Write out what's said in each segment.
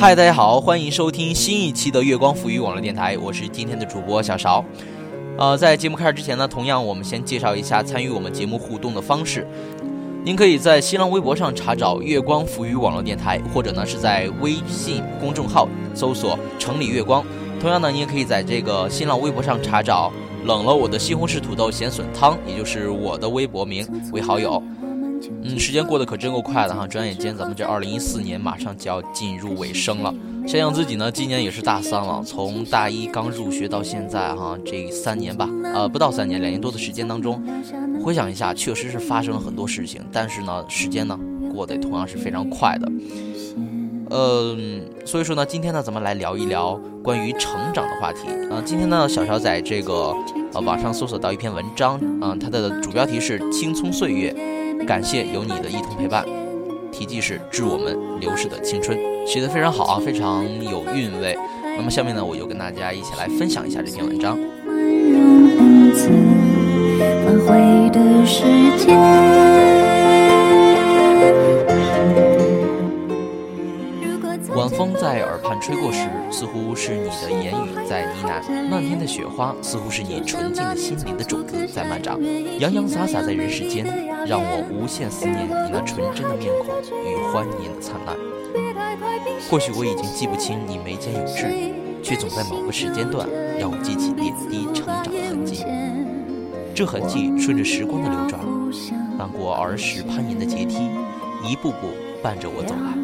嗨，大家好，欢迎收听新一期的月光浮语网络电台，我是今天的主播小勺。呃，在节目开始之前呢，同样我们先介绍一下参与我们节目互动的方式。您可以在新浪微博上查找“月光浮语网络电台”，或者呢是在微信公众号搜索“城里月光”。同样呢，您也可以在这个新浪微博上查找“冷了我的西红柿土豆咸笋汤”，也就是我的微博名为好友。嗯，时间过得可真够快的哈！转眼间，咱们这二零一四年马上就要进入尾声了。想想自己呢，今年也是大三了，从大一刚入学到现在哈，这三年吧，呃，不到三年，两年多的时间当中，回想一下，确实是发生了很多事情。但是呢，时间呢，过得同样是非常快的。嗯，所以说呢，今天呢，咱们来聊一聊关于成长的话题。啊，今天呢，小乔在这个呃网上搜索到一篇文章，啊，它的主标题是《青葱岁月》。感谢有你的一同陪伴，题记是致我们流逝的青春，写的非常好啊，非常有韵味。那么下面呢，我就跟大家一起来分享一下这篇文章。晚吹过时，似乎是你的言语在呢喃；漫天的雪花，似乎是你纯净的心灵的种子在漫长，洋洋洒洒在人世间，让我无限思念你那纯真的面孔与欢颜的灿烂。或许我已经记不清你眉间有痣，却总在某个时间段让我记起点滴成长的痕迹。这痕迹顺着时光的流转，翻过儿时攀岩的阶梯，一步步伴着我走来。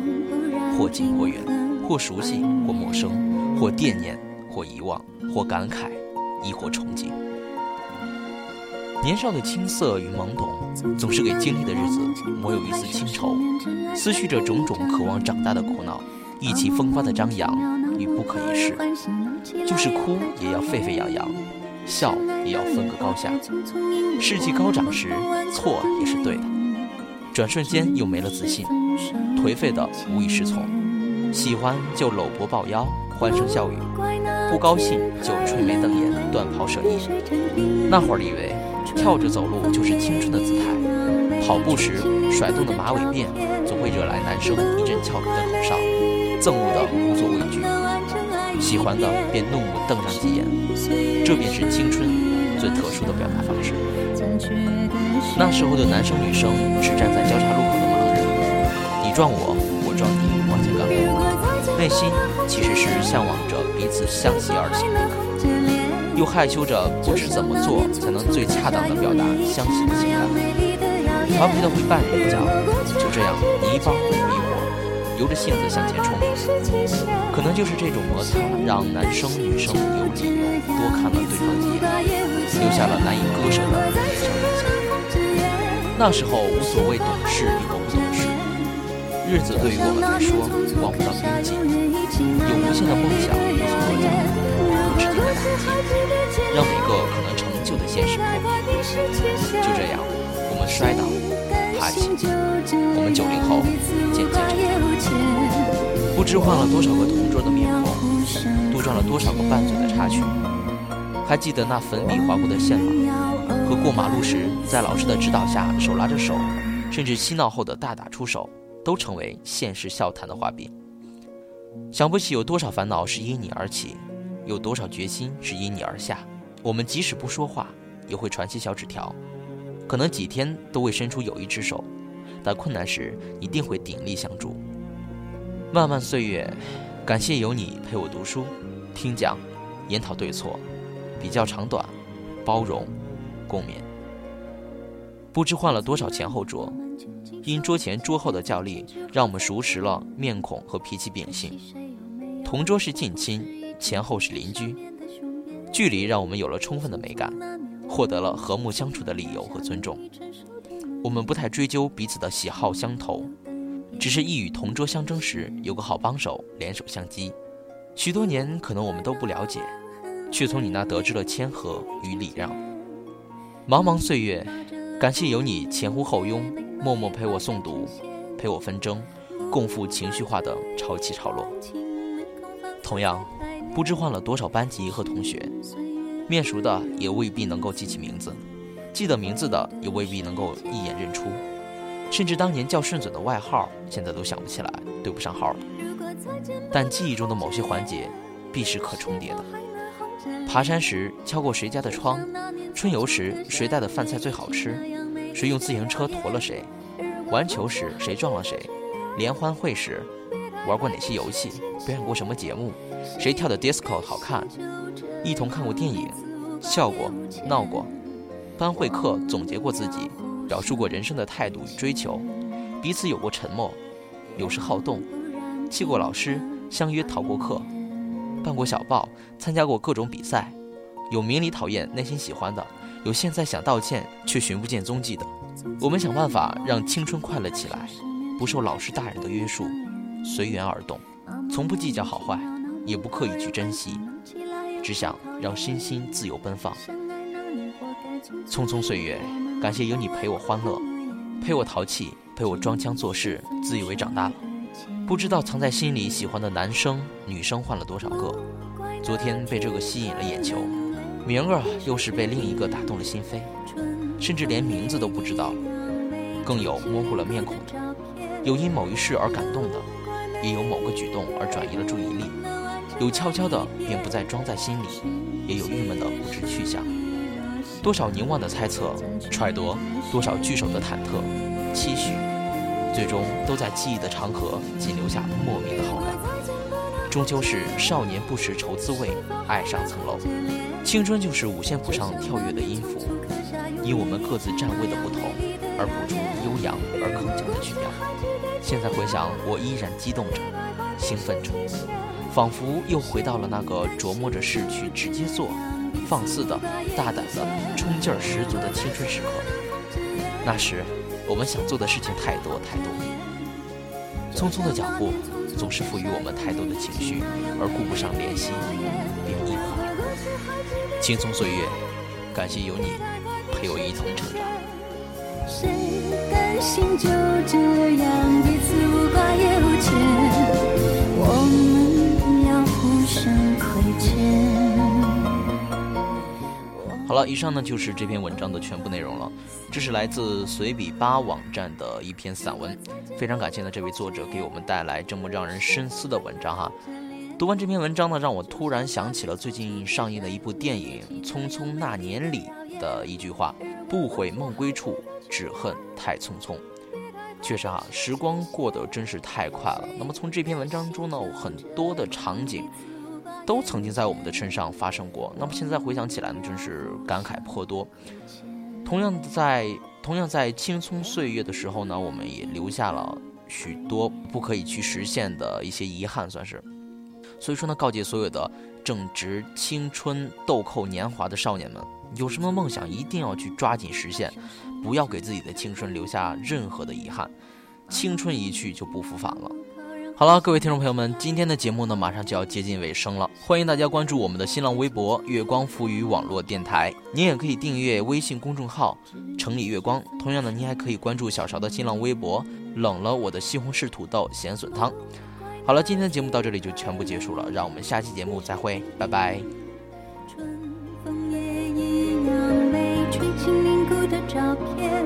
或近或远，或熟悉或陌生，或惦念或遗忘，或感慨，亦或憧憬。年少的青涩与懵懂，总是给经历的日子抹有一丝清愁，思绪着种种渴望长大的苦恼，意气风发的张扬与不可一世。就是哭也要沸沸扬扬，笑也要分个高下。士气高涨时，错也是对的。转瞬间又没了自信。颓废的无以适从，喜欢就搂脖抱腰，欢声笑语；不高兴就吹眉瞪眼，断袍舍衣。那会儿以为跳着走路就是青春的姿态，跑步时甩动的马尾辫总会惹来男生一阵俏皮的口哨，憎恶的无所畏惧，喜欢的便怒目瞪上几眼。这便是青春最特殊的表达方式。那时候的男生女生只站在交叉路口的。盲人，你撞我，内心其实是向往着彼此相携而行，又害羞着不知怎么做才能最恰当的表达相信的情感，调皮的会绊人家，就这样你一帮我一伙，由着性子向前冲。可能就是这种摩擦，让男生女生有理由多看了对方几眼，留下了难以割舍的年少印象。那时候无所谓懂事与懂不懂事。日子对于我们来说望不到边际，有无限的梦想无所落脚，不知天的打击，让每个可能成就的现实破灭。就这样，我们摔倒，爬起，我们九零后渐渐成长。不知换了多少个同桌的面孔，杜撰了多少个拌嘴的插曲。还记得那粉笔划过的线吗？和过马路时在老师的指导下手拉着手，甚至嬉闹后的大打出手。都成为现实笑谈的画饼。想不起有多少烦恼是因你而起，有多少决心是因你而下。我们即使不说话，也会传些小纸条，可能几天都未伸出友谊之手，但困难时一定会鼎力相助。漫漫岁月，感谢有你陪我读书、听讲、研讨对错、比较长短、包容、共勉。不知换了多少前后桌。因桌前桌后的较力，让我们熟识了面孔和脾气秉性。同桌是近亲，前后是邻居，距离让我们有了充分的美感，获得了和睦相处的理由和尊重。我们不太追究彼此的喜好相投，只是一与同桌相争时有个好帮手，联手相击。许多年，可能我们都不了解，却从你那得知了谦和与礼让。茫茫岁月，感谢有你前呼后拥。默默陪我诵读，陪我纷争，共赴情绪化的潮起潮落。同样，不知换了多少班级和同学，面熟的也未必能够记起名字，记得名字的也未必能够一眼认出，甚至当年叫顺嘴的外号，现在都想不起来，对不上号了。但记忆中的某些环节必是可重叠的。爬山时敲过谁家的窗，春游时谁带的饭菜最好吃，谁用自行车驮了谁，玩球时谁撞了谁，联欢会时玩过哪些游戏，表演过什么节目，谁跳的 disco 好看，一同看过电影，笑过闹过，班会课总结过自己，表述过人生的态度与追求，彼此有过沉默，有时好动，气过老师，相约逃过课。办过小报，参加过各种比赛，有明里讨厌、内心喜欢的，有现在想道歉却寻不见踪迹的。我们想办法让青春快乐起来，不受老师大人的约束，随缘而动，从不计较好坏，也不刻意去珍惜，只想让身心自由奔放。匆匆岁月，感谢有你陪我欢乐，陪我淘气，陪我装腔作势，自以为长大了。不知道藏在心里喜欢的男生女生换了多少个，昨天被这个吸引了眼球，明儿又是被另一个打动了心扉，甚至连名字都不知道，更有模糊了面孔的，有因某一事而感动的，也有某个举动而转移了注意力，有悄悄的便不再装在心里，也有郁闷的不知去向，多少凝望的猜测揣度，多少聚首的忐忑期许。最终都在记忆的长河仅留下莫名的好感。终究是少年不识愁滋味，爱上层楼。青春就是五线谱上跳跃的音符，以我们各自站位的不同而谱出悠扬而铿锵的曲调。现在回想，我依然激动着，兴奋着，仿佛又回到了那个琢磨着事去直接做、放肆的、大胆的、冲劲儿十足的青春时刻。那时。我们想做的事情太多太多，匆匆的脚步总是赋予我们太多的情绪，而顾不上怜惜，便一跑。青葱岁月，感谢有你陪我一同成长。谁甘心就这样彼此无挂也无牵？我们要互相亏欠。好了，以上呢就是这篇文章的全部内容了。这是来自随笔吧网站的一篇散文，非常感谢呢这位作者给我们带来这么让人深思的文章哈。读完这篇文章呢，让我突然想起了最近上映的一部电影《匆匆那年》里的一句话：“不悔梦归处，只恨太匆匆。”确实哈，时光过得真是太快了。那么从这篇文章中呢，很多的场景。都曾经在我们的身上发生过，那么现在回想起来呢，真是感慨颇多。同样在同样在青葱岁月的时候呢，我们也留下了许多不可以去实现的一些遗憾，算是。所以说呢，告诫所有的正值青春豆蔻年华的少年们，有什么梦想一定要去抓紧实现，不要给自己的青春留下任何的遗憾。青春一去就不复返了。好了，各位听众朋友们，今天的节目呢，马上就要接近尾声了。欢迎大家关注我们的新浪微博“月光浮语网络电台”，您也可以订阅微信公众号“城里月光”。同样呢，您还可以关注小勺的新浪微博“冷了我的西红柿土豆咸笋汤”。好了，今天的节目到这里就全部结束了，让我们下期节目再会，拜拜。风也一样吹凝固的照片，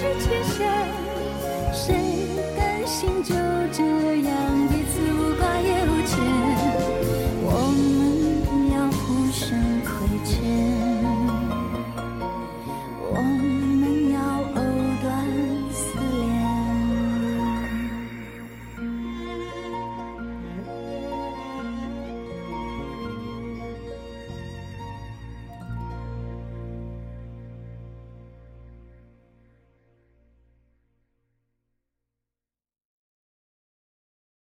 是缺陷，谁甘心就这样？